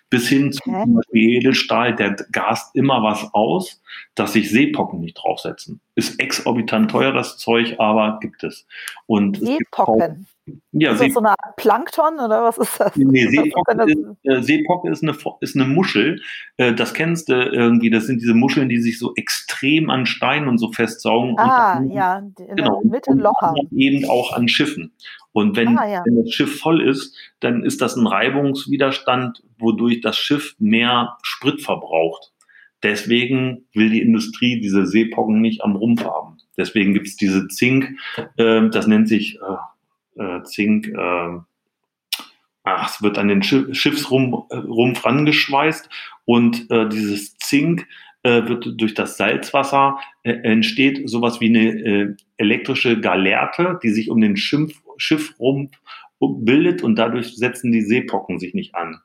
Bis hin zu okay. zum Beispiel Edelstahl, der gast immer was aus, dass sich Seepocken nicht draufsetzen. Ist exorbitant teuer, das Zeug, aber gibt es. Und Seepocken? Ja, ist das so eine Art Plankton oder was ist das? Nee, Seepocke ist, äh, Seepocke ist, eine, ist eine Muschel. Äh, das kennst du irgendwie. Das sind diese Muscheln, die sich so extrem an Steinen und so festsaugen. Ah, und, ja, in genau, der Mitte Loch haben. Eben auch an Schiffen. Und wenn, ah, ja. wenn das Schiff voll ist, dann ist das ein Reibungswiderstand, wodurch das Schiff mehr Sprit verbraucht. Deswegen will die Industrie diese Seepocken nicht am Rumpf haben. Deswegen gibt es diese Zink, äh, das nennt sich, äh, äh, Zink, äh, ach, es wird an den Schiffsrumpf äh, rangeschweißt und äh, dieses Zink äh, wird durch das Salzwasser äh, entsteht sowas wie eine äh, elektrische Galerte, die sich um den Schimpf, Schiffrumpf bildet und dadurch setzen die Seepocken sich nicht an.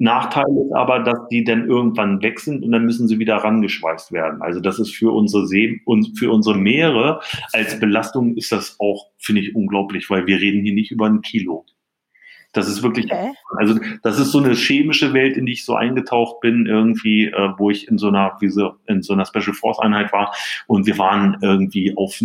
Nachteil ist aber, dass die dann irgendwann weg sind und dann müssen sie wieder rangeschweißt werden. Also das ist für unsere See und für unsere Meere als Belastung ist das auch, finde ich, unglaublich, weil wir reden hier nicht über ein Kilo. Das ist wirklich, okay. also das ist so eine chemische Welt, in die ich so eingetaucht bin, irgendwie, äh, wo ich in so einer, wie so, in so einer Special Force Einheit war und wir waren irgendwie auf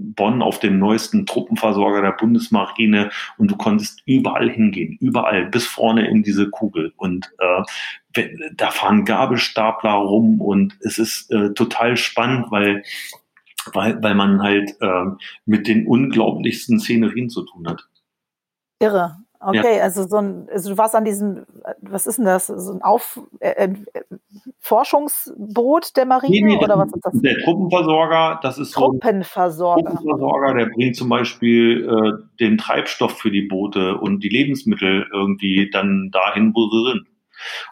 Bonn auf dem neuesten Truppenversorger der Bundesmarine und du konntest überall hingehen, überall bis vorne in diese Kugel und äh, da fahren Gabelstapler rum und es ist äh, total spannend, weil weil, weil man halt äh, mit den unglaublichsten Szenerien zu tun hat. Irre. Okay, ja. also so ein, also du warst an diesem, was ist denn das? So ein Auf äh, äh Forschungsboot der Marine nee, nee, oder was ist das? Der Truppenversorger, das ist Truppenversorger. So Truppenversorger, der bringt zum Beispiel äh, den Treibstoff für die Boote und die Lebensmittel irgendwie dann dahin, wo sie sind.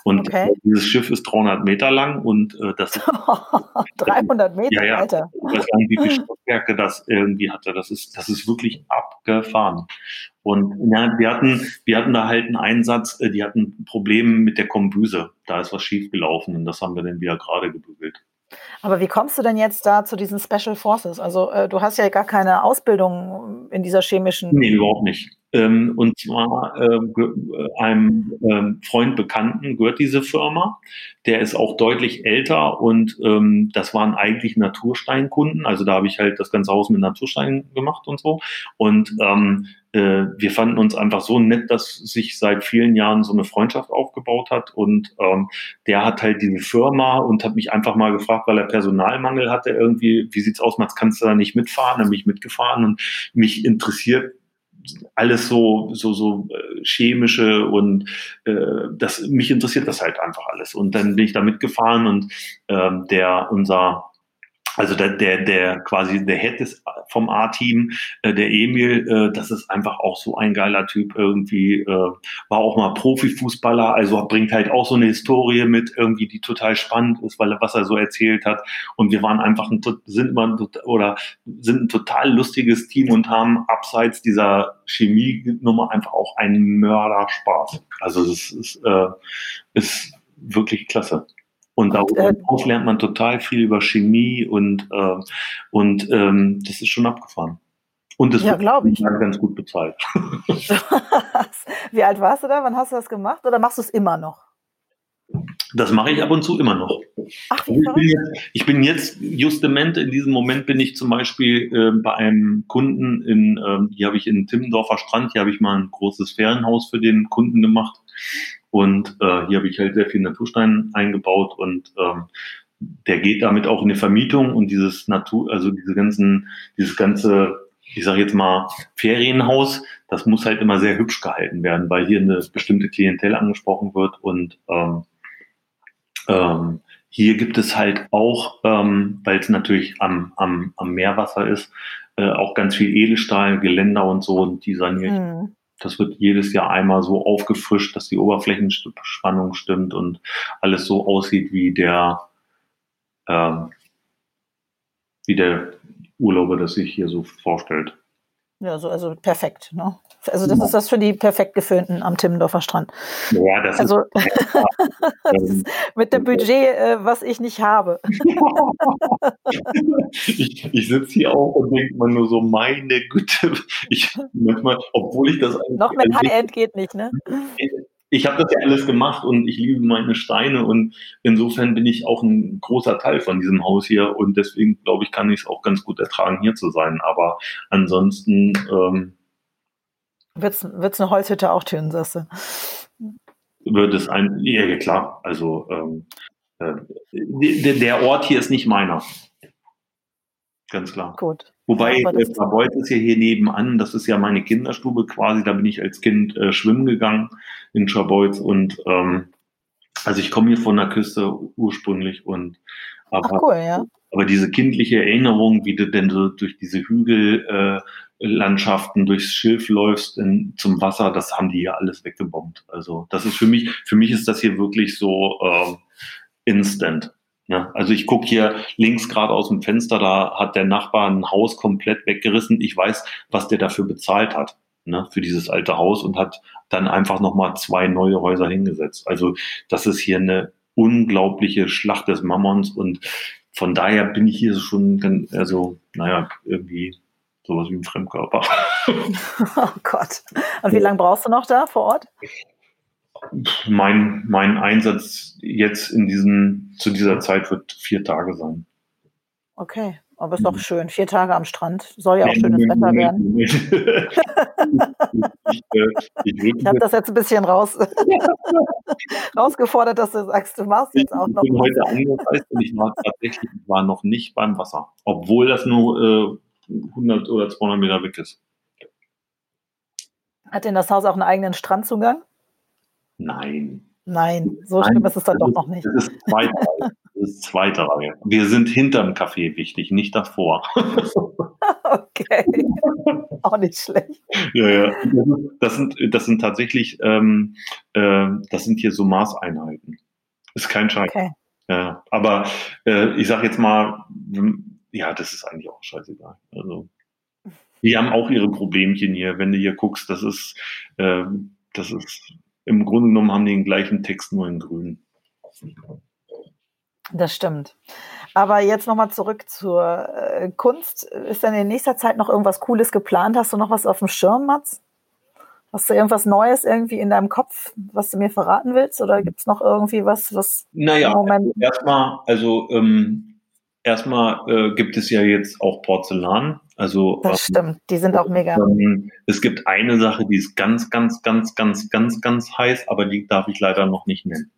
Und okay. dieses Schiff ist 300 Meter lang und äh, das ist 300 Meter, ja, ja. Alter. Ich weiß nicht, wie viele Stockwerke das irgendwie hatte. Das ist, das ist wirklich abgefahren. Und ja, wir hatten, wir hatten da halt einen Einsatz, äh, die hatten Probleme mit der Kombüse. Da ist was schiefgelaufen und das haben wir dann wieder gerade gebügelt. Aber wie kommst du denn jetzt da zu diesen Special Forces? Also äh, du hast ja gar keine Ausbildung in dieser chemischen. Nee, überhaupt nicht. Ähm, und zwar äh, äh, einem ähm, Freund Bekannten gehört diese Firma. Der ist auch deutlich älter und ähm, das waren eigentlich Natursteinkunden. Also da habe ich halt das ganze Haus mit Natursteinen gemacht und so. Und ähm, äh, wir fanden uns einfach so nett, dass sich seit vielen Jahren so eine Freundschaft aufgebaut hat. Und ähm, der hat halt diese Firma und hat mich einfach mal gefragt, weil er Personalmangel hatte irgendwie, wie sieht's aus, Mats, kannst du da nicht mitfahren? Dann bin ich mitgefahren und mich interessiert alles so so so äh, chemische und äh, das mich interessiert das halt einfach alles und dann bin ich da mitgefahren und ähm, der unser also der, der, der quasi der Head des, vom A-Team, äh, der Emil, äh, das ist einfach auch so ein geiler Typ irgendwie, äh, war auch mal Profifußballer, also bringt halt auch so eine Historie mit irgendwie, die total spannend ist, weil was er so erzählt hat. Und wir waren einfach ein, sind immer oder sind ein total lustiges Team und haben abseits dieser Chemie-Nummer einfach auch einen Mörderspaß. Also das ist, äh, ist wirklich klasse. Und darauf äh, lernt man total viel über Chemie und, äh, und ähm, das ist schon abgefahren. Und das ja, wird ganz gut bezahlt. Wie alt warst du da? Wann hast du das gemacht? Oder machst du es immer noch? Das mache ich ab und zu immer noch. Ach, wie ich, bin jetzt, ich bin jetzt, justement in diesem Moment bin ich zum Beispiel äh, bei einem Kunden in, äh, hier habe ich in Timmendorfer Strand, hier habe ich mal ein großes Ferienhaus für den Kunden gemacht. Und äh, hier habe ich halt sehr viel Naturstein eingebaut und ähm, der geht damit auch in die Vermietung und dieses Natur, also diese ganzen, dieses ganze, ich sage jetzt mal, Ferienhaus, das muss halt immer sehr hübsch gehalten werden, weil hier eine bestimmte Klientel angesprochen wird und ähm, ähm, hier gibt es halt auch, ähm, weil es natürlich am, am, am Meerwasser ist, äh, auch ganz viel Edelstahl, Geländer und so, und die saniere ich mhm. Das wird jedes Jahr einmal so aufgefrischt, dass die Oberflächenspannung stimmt und alles so aussieht, wie der, ähm, wie der Urlauber das sich hier so vorstellt. Ja, so, also perfekt. Ne? Also das ja. ist das für die perfekt geföhnten am Timmendorfer Strand. Ja, das also, ist, ist mit dem Budget, äh, was ich nicht habe. ich, ich sitze hier auch und denke mal nur so, meine Güte, ich manchmal, obwohl ich das Noch mit High-End geht nicht, ne? Ich habe das ja alles gemacht und ich liebe meine Steine und insofern bin ich auch ein großer Teil von diesem Haus hier und deswegen glaube ich, kann ich es auch ganz gut ertragen, hier zu sein. Aber ansonsten ähm, wird es eine Holzhütte auch tönen, sagst du? Wird es ein, ja klar, also ähm, äh, der Ort hier ist nicht meiner. Ganz klar. Gut. Wobei, ja, äh, ist ja hier nebenan, das ist ja meine Kinderstube quasi, da bin ich als Kind äh, schwimmen gegangen in Scharbeutz und ähm, also ich komme hier von der Küste ursprünglich und Aber, Ach cool, ja. aber diese kindliche Erinnerung, wie du denn so durch diese Hügellandschaften, äh, durchs Schilf läufst in, zum Wasser, das haben die ja alles weggebombt. Also das ist für mich, für mich ist das hier wirklich so äh, instant. Ja, also ich gucke hier links gerade aus dem Fenster, da hat der Nachbar ein Haus komplett weggerissen. Ich weiß, was der dafür bezahlt hat, ne, für dieses alte Haus und hat dann einfach nochmal zwei neue Häuser hingesetzt. Also das ist hier eine unglaubliche Schlacht des Mammons und von daher bin ich hier schon, also naja, irgendwie sowas wie ein Fremdkörper. oh Gott. Und wie lange brauchst du noch da vor Ort? Mein, mein Einsatz jetzt in diesen, zu dieser Zeit wird vier Tage sein. Okay, aber ist doch mhm. schön. Vier Tage am Strand. Soll ja auch schönes Wetter werden. ich, ich, ich habe das jetzt ein bisschen raus, rausgefordert, dass du sagst, du machst jetzt auch noch. Ich bin heute angereist und ich war tatsächlich war noch nicht beim Wasser, obwohl das nur äh, 100 oder 200 Meter weg ist. Hat denn das Haus auch einen eigenen Strandzugang? Nein. Nein, so Nein, schlimm ist es dann doch ist, noch nicht. Das ist zweite Reihe. Das ist zweite Reihe. Wir sind hinterm Café wichtig, nicht davor. okay. Auch nicht schlecht. Ja, ja. Das sind, das sind tatsächlich, ähm, äh, das sind hier so Maßeinheiten. Ist kein Scheiß. Okay. Ja, aber äh, ich sag jetzt mal, ja, das ist eigentlich auch scheißegal. Also, die haben auch ihre Problemchen hier, wenn du hier guckst, das ist, äh, das ist im Grunde genommen haben die den gleichen Text nur in grün. Das stimmt. Aber jetzt nochmal zurück zur äh, Kunst. Ist denn in nächster Zeit noch irgendwas Cooles geplant? Hast du noch was auf dem Schirm, Mats? Hast du irgendwas Neues irgendwie in deinem Kopf, was du mir verraten willst? Oder gibt es noch irgendwie was, was naja, im Moment. Erstmal, also ähm, erstmal äh, gibt es ja jetzt auch Porzellan. Also, das ähm, stimmt, die sind auch mega. Ähm, es gibt eine Sache, die ist ganz, ganz, ganz, ganz, ganz, ganz heiß, aber die darf ich leider noch nicht nennen.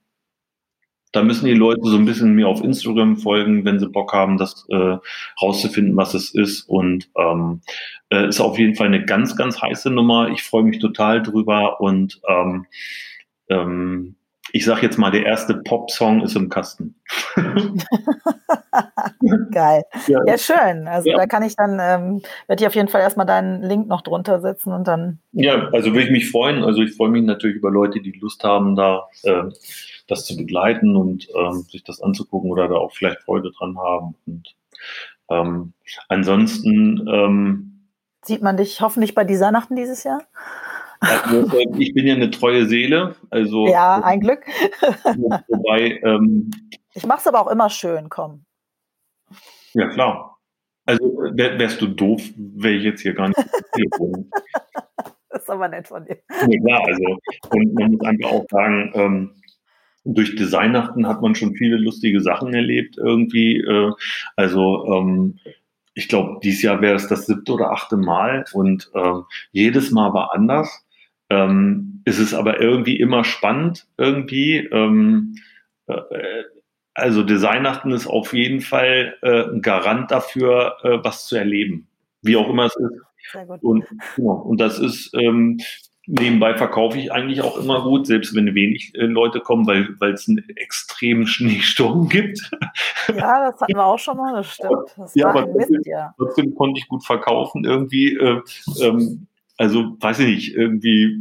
Da müssen die Leute so ein bisschen mir auf Instagram folgen, wenn sie Bock haben, das äh, rauszufinden, was es ist. Und ähm, äh, ist auf jeden Fall eine ganz, ganz heiße Nummer. Ich freue mich total drüber und ähm, ähm, ich sag jetzt mal, der erste Pop-Song ist im Kasten. Geil. Ja. ja. schön. Also ja. da kann ich dann, ähm, werde ich auf jeden Fall erstmal deinen Link noch drunter setzen und dann. Ja, also würde ich mich freuen. Also ich freue mich natürlich über Leute, die Lust haben, da äh, das zu begleiten und ähm, sich das anzugucken oder da auch vielleicht Freude dran haben. Und ähm, ansonsten ähm, sieht man dich hoffentlich bei dieser Nachten dieses Jahr. Also, ich bin ja eine treue Seele. Also, ja, ein Glück. wobei, ähm, ich mache es aber auch immer schön, komm. Ja, klar. Also wär, wärst du doof, wäre ich jetzt hier gar nicht. das ist aber nett von dir. Ja, klar, also und man muss einfach auch sagen, ähm, durch Designachten hat man schon viele lustige Sachen erlebt irgendwie. Äh, also ähm, ich glaube, dieses Jahr wäre es das siebte oder achte Mal und äh, jedes Mal war anders. Ähm, ist es aber irgendwie immer spannend irgendwie. Ähm, äh, also Designachten ist auf jeden Fall äh, ein Garant dafür, äh, was zu erleben, wie auch immer es ist. Sehr gut. Und, genau, und das ist ähm, nebenbei verkaufe ich eigentlich auch immer gut, selbst wenn wenig äh, Leute kommen, weil weil es einen extremen Schneesturm gibt. Ja, das hatten wir auch schon mal, das stimmt. Das ja, aber trotzdem, Mist, ja. trotzdem konnte ich gut verkaufen irgendwie. Äh, ähm, also weiß ich nicht, irgendwie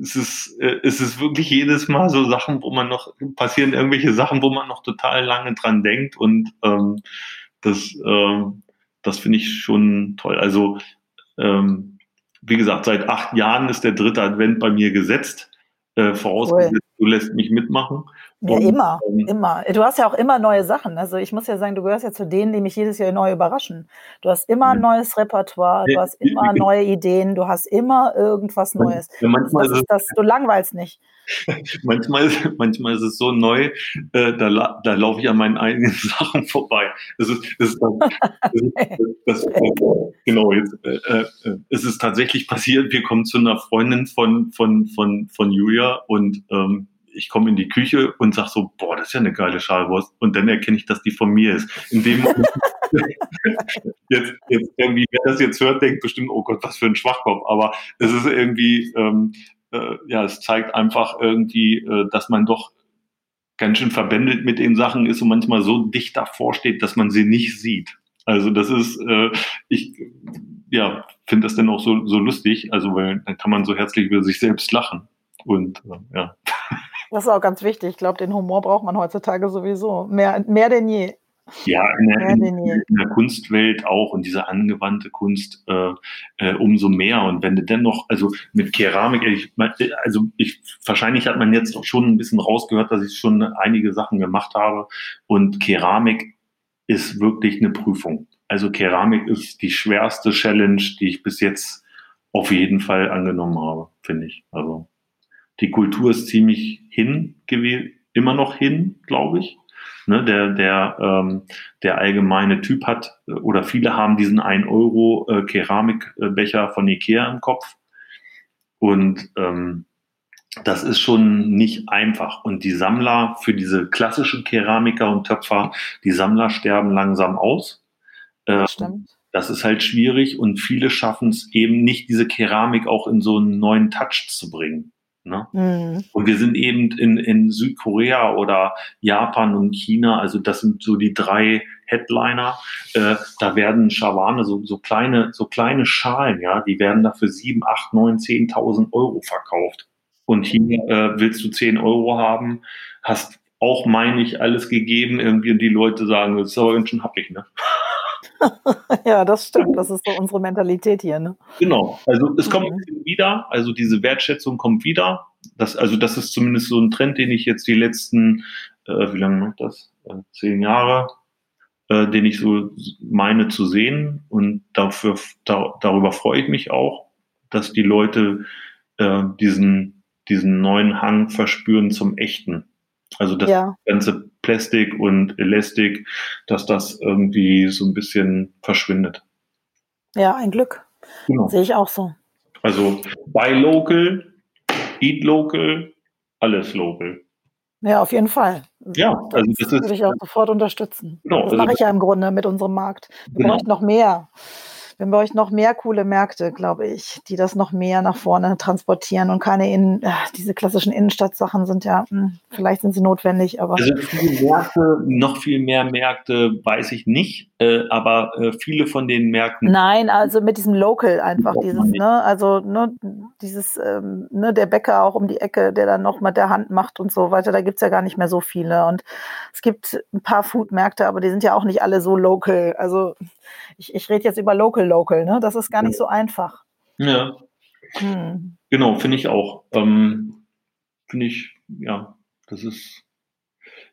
es ist, äh, es ist wirklich jedes Mal so Sachen, wo man noch, passieren irgendwelche Sachen, wo man noch total lange dran denkt und ähm, das, ähm, das finde ich schon toll. Also, ähm, wie gesagt, seit acht Jahren ist der dritte Advent bei mir gesetzt, äh, vorausgesetzt, cool. du lässt mich mitmachen. Ja, und, immer, ähm, immer. Du hast ja auch immer neue Sachen. Also ich muss ja sagen, du gehörst ja zu denen, die mich jedes Jahr neu überraschen. Du hast immer ein neues Repertoire, du hast immer neue Ideen, du hast immer irgendwas Neues. Ja, manchmal das ist das, du langweilst nicht. manchmal, manchmal ist es so neu, äh, da, da laufe ich an meinen eigenen Sachen vorbei. Das ist, das ist, das, das, genau, jetzt, äh, äh, es ist tatsächlich passiert, wir kommen zu einer Freundin von, von, von, von Julia und ähm, ich komme in die Küche und sage so, boah, das ist ja eine geile Schalwurst. Und dann erkenne ich, dass die von mir ist. In dem jetzt, jetzt irgendwie, wer das jetzt hört, denkt bestimmt, oh Gott, was für ein Schwachkopf. Aber es ist irgendwie, ähm, äh, ja, es zeigt einfach irgendwie, äh, dass man doch ganz schön verbändelt mit den Sachen ist und manchmal so dicht davor steht, dass man sie nicht sieht. Also das ist, äh, ich ja, finde das dann auch so, so lustig, also weil dann kann man so herzlich über sich selbst lachen. Und äh, ja. Das ist auch ganz wichtig. Ich glaube, den Humor braucht man heutzutage sowieso. Mehr, mehr denn je. Ja, in der, in, in der, Kunstwelt auch und diese angewandte Kunst äh, äh, umso mehr. Und wenn du dennoch, also mit Keramik, ich, also ich, wahrscheinlich hat man jetzt auch schon ein bisschen rausgehört, dass ich schon einige Sachen gemacht habe. Und Keramik ist wirklich eine Prüfung. Also Keramik ist die schwerste Challenge, die ich bis jetzt auf jeden Fall angenommen habe, finde ich. Also die Kultur ist ziemlich hin immer noch hin, glaube ich. Ne, der, der, ähm, der allgemeine Typ hat, oder viele haben diesen 1 Euro äh, Keramikbecher von Ikea im Kopf. Und ähm, das ist schon nicht einfach. Und die Sammler für diese klassischen Keramiker und Töpfer, die Sammler sterben langsam aus. Äh, das stimmt. Das ist halt schwierig und viele schaffen es eben nicht, diese Keramik auch in so einen neuen Touch zu bringen. Ne? Mhm. Und wir sind eben in, in Südkorea oder Japan und China, also das sind so die drei Headliner. Äh, da werden Schawane, so, so kleine, so kleine Schalen, ja, die werden da für sieben, acht, neun, zehntausend Euro verkauft. Und hier äh, willst du zehn Euro haben, hast auch, meine ich, alles gegeben irgendwie und die Leute sagen, das ist aber ganz schön happig, ne? ja, das stimmt. Das ist so unsere Mentalität hier. Ne? Genau. Also es kommt mhm. wieder. Also diese Wertschätzung kommt wieder. Das, also das ist zumindest so ein Trend, den ich jetzt die letzten, äh, wie lange macht das? Äh, zehn Jahre, äh, den ich so meine zu sehen. Und dafür, da, darüber freue ich mich auch, dass die Leute äh, diesen, diesen neuen Hang verspüren zum Echten. Also das ja. ganze Plastik und Elastik, dass das irgendwie so ein bisschen verschwindet. Ja, ein Glück. Genau. Sehe ich auch so. Also buy local, eat local, alles local. Ja, auf jeden Fall. Ja, also das, das würde ich auch sofort unterstützen. Genau, das also mache ich ja im Grunde mit unserem Markt. Wir genau. noch mehr wir bräuchten noch mehr coole Märkte, glaube ich, die das noch mehr nach vorne transportieren und keine in äh, diese klassischen Innenstadtsachen sind ja, mh, hm, vielleicht sind sie notwendig, aber. Also viele Märkte, noch viel mehr Märkte weiß ich nicht, äh, aber äh, viele von den Märkten. Nein, also mit diesem Local einfach dieses, ne, also ne, dieses, ähm, ne, der Bäcker auch um die Ecke, der dann noch mit der Hand macht und so weiter, da gibt es ja gar nicht mehr so viele. Und es gibt ein paar Foodmärkte, aber die sind ja auch nicht alle so local. Also ich, ich rede jetzt über Local Local, ne? Das ist gar nicht so einfach. Ja. Hm. Genau, finde ich auch. Ähm, finde ich, ja, das ist,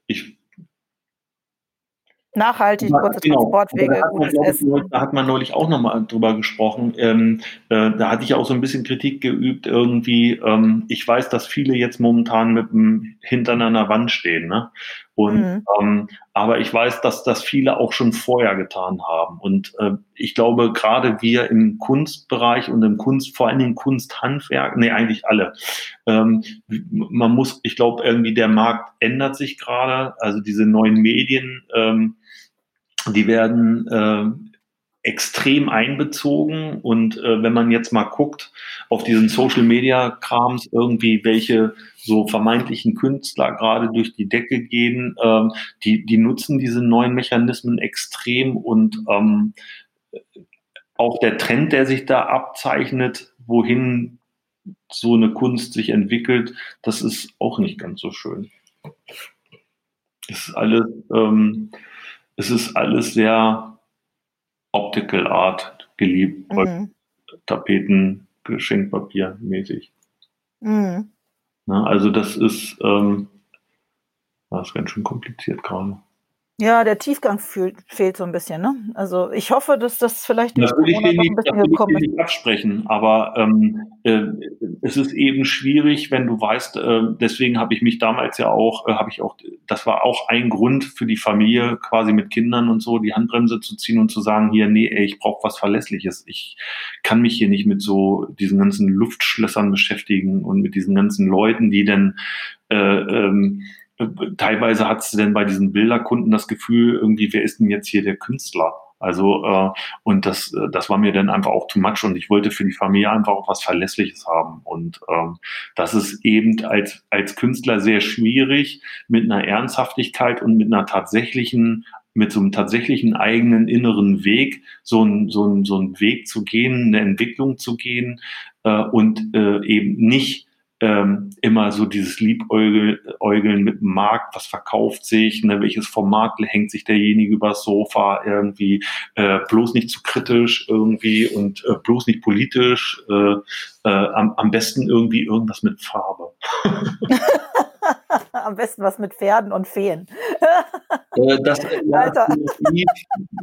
ich Nachhaltig, kurze genau. Transportwege, gutes man, Essen. Da hat man neulich auch nochmal drüber gesprochen. Ähm, äh, da hatte ich auch so ein bisschen Kritik geübt irgendwie. Ähm, ich weiß, dass viele jetzt momentan mit dem Hintern an der Wand stehen. Ne? Und, mhm. ähm, aber ich weiß, dass das viele auch schon vorher getan haben. Und äh, ich glaube, gerade wir im Kunstbereich und im Kunst, vor allen Dingen Kunsthandwerk, nee, eigentlich alle. Ähm, man muss, ich glaube, irgendwie der Markt ändert sich gerade. Also diese neuen Medien, ähm, die werden äh, extrem einbezogen und äh, wenn man jetzt mal guckt auf diesen Social Media Krams irgendwie welche so vermeintlichen Künstler gerade durch die Decke gehen, ähm, die die nutzen diese neuen Mechanismen extrem und ähm, auch der Trend, der sich da abzeichnet, wohin so eine Kunst sich entwickelt, das ist auch nicht ganz so schön. Es ist alles ähm, es ist alles sehr Optical Art geliebt. Mhm. Tapeten, Geschenkpapier mäßig. Mhm. Na, also das ist, ähm, das ist ganz schön kompliziert gerade. Ja, der Tiefgang fehlt, fehlt so ein bisschen. Ne? Also ich hoffe, dass das vielleicht das will ich dir nicht, das will ich nicht absprechen, aber ähm, äh, es ist eben schwierig, wenn du weißt, äh, deswegen habe ich mich damals ja auch, äh, habe ich auch, das war auch ein Grund für die Familie, quasi mit Kindern und so die Handbremse zu ziehen und zu sagen, hier, nee, ey, ich brauche was Verlässliches. Ich kann mich hier nicht mit so diesen ganzen Luftschlössern beschäftigen und mit diesen ganzen Leuten, die dann äh, ähm, teilweise hat du denn bei diesen Bilderkunden das Gefühl, irgendwie, wer ist denn jetzt hier der Künstler? Also, äh, und das, äh, das war mir dann einfach auch too much und ich wollte für die Familie einfach auch was Verlässliches haben. Und ähm, das ist eben als, als Künstler sehr schwierig, mit einer Ernsthaftigkeit und mit einer tatsächlichen mit so einem tatsächlichen eigenen inneren Weg so ein, so ein, so ein Weg zu gehen, eine Entwicklung zu gehen äh, und äh, eben nicht ähm, immer so dieses Liebäugeln mit dem Markt, was verkauft sich, ne, welches Format hängt sich derjenige übers Sofa, irgendwie äh, bloß nicht zu kritisch irgendwie und äh, bloß nicht politisch, äh, äh, am, am besten irgendwie irgendwas mit Farbe. am besten was mit Pferden und Feen. äh, das, ja, Alter.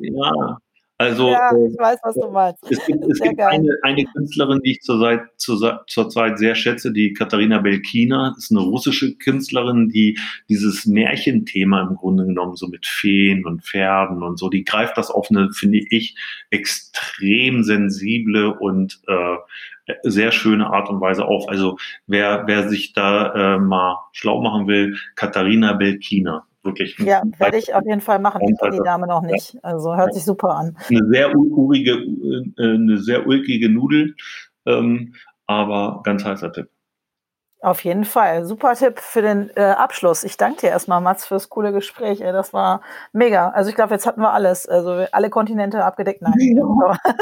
ja, also, ja, äh, ich weiß, was du meinst. Es gibt, es gibt eine, eine, Künstlerin, die ich zurzeit zur, zur Zeit sehr schätze, die Katharina Belkina, ist eine russische Künstlerin, die dieses Märchenthema im Grunde genommen so mit Feen und Pferden und so, die greift das auf eine, finde ich, extrem sensible und äh, sehr schöne Art und Weise auf. Also wer, wer sich da äh, mal schlau machen will, Katharina Belkina wirklich. Ja, werde ich auf jeden Fall machen. Ich kenne die Dame noch nicht. Also hört sich super an. Eine sehr urige, äh, eine sehr ulkige Nudel, ähm, aber ganz heißer Tipp. Auf jeden Fall. Super Tipp für den äh, Abschluss. Ich danke dir erstmal, Mats, fürs coole Gespräch. Ey, das war mega. Also ich glaube, jetzt hatten wir alles. Also alle Kontinente abgedeckt. Nein. Ja.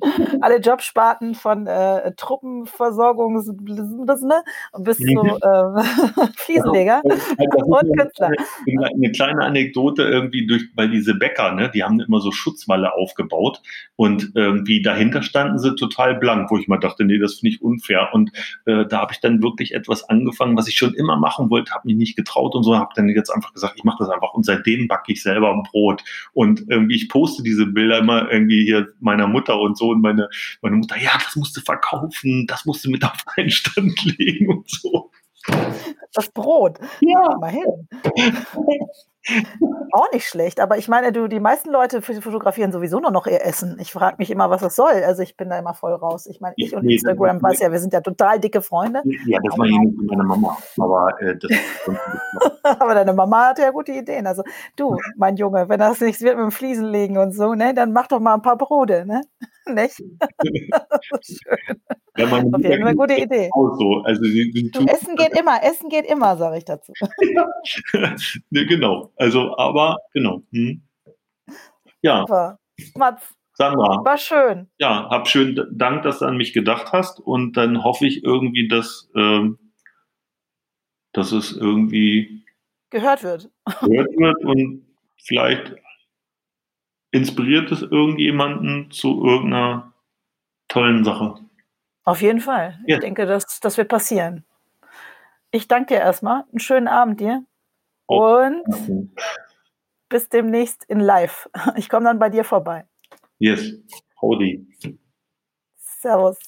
alle Jobsparten von äh, Truppenversorgung ne? bis zu äh, Fliesenleger und Künstler. Eine kleine Anekdote irgendwie durch, weil diese Bäcker, ne, die haben immer so Schutzwalle aufgebaut und irgendwie dahinter standen sie total blank, wo ich mal dachte, nee, das finde ich unfair. Und äh, da habe ich dann wirklich etwas angefangen, was ich schon immer machen wollte, habe mich nicht getraut und so, habe dann jetzt einfach gesagt, ich mache das einfach und seitdem backe ich selber ein Brot und irgendwie ich poste diese Bilder immer irgendwie hier meiner Mutter und so und meine meine Mutter, ja, das musst du verkaufen, das musst du mit auf einen Stand legen und so. Das Brot. Ja. Mal hin. Auch nicht schlecht, aber ich meine, du, die meisten Leute fotografieren sowieso nur noch ihr Essen. Ich frage mich immer, was das soll. Also ich bin da immer voll raus. Ich meine, ich und Instagram, weiß ja, wir sind ja total dicke Freunde. Ja, das war eben meine Mama. Aber, äh, aber deine Mama hat ja gute Ideen. Also du, mein Junge, wenn das nichts wird mit dem Fliesen legen und so, ne, dann mach doch mal ein paar Brote, ne? Nicht? Schön. Ja, Auf jeden Fall eine gute Idee. So. Also, die, die du, Essen geht immer, Essen geht immer, sage ich dazu. ja, ne, genau. Also, aber genau. Hm. Ja. Super. Mats, Sandra. War schön. Ja, hab schön Dank, dass du an mich gedacht hast. Und dann hoffe ich irgendwie, dass, ähm, dass es irgendwie gehört wird. Gehört wird und vielleicht inspiriert es irgendjemanden zu irgendeiner tollen Sache. Auf jeden Fall. Ja. Ich denke, das, das wird passieren. Ich danke dir erstmal. Einen schönen Abend dir. Oh, Und okay. bis demnächst in live. Ich komme dann bei dir vorbei. Yes. Howdy. Servus.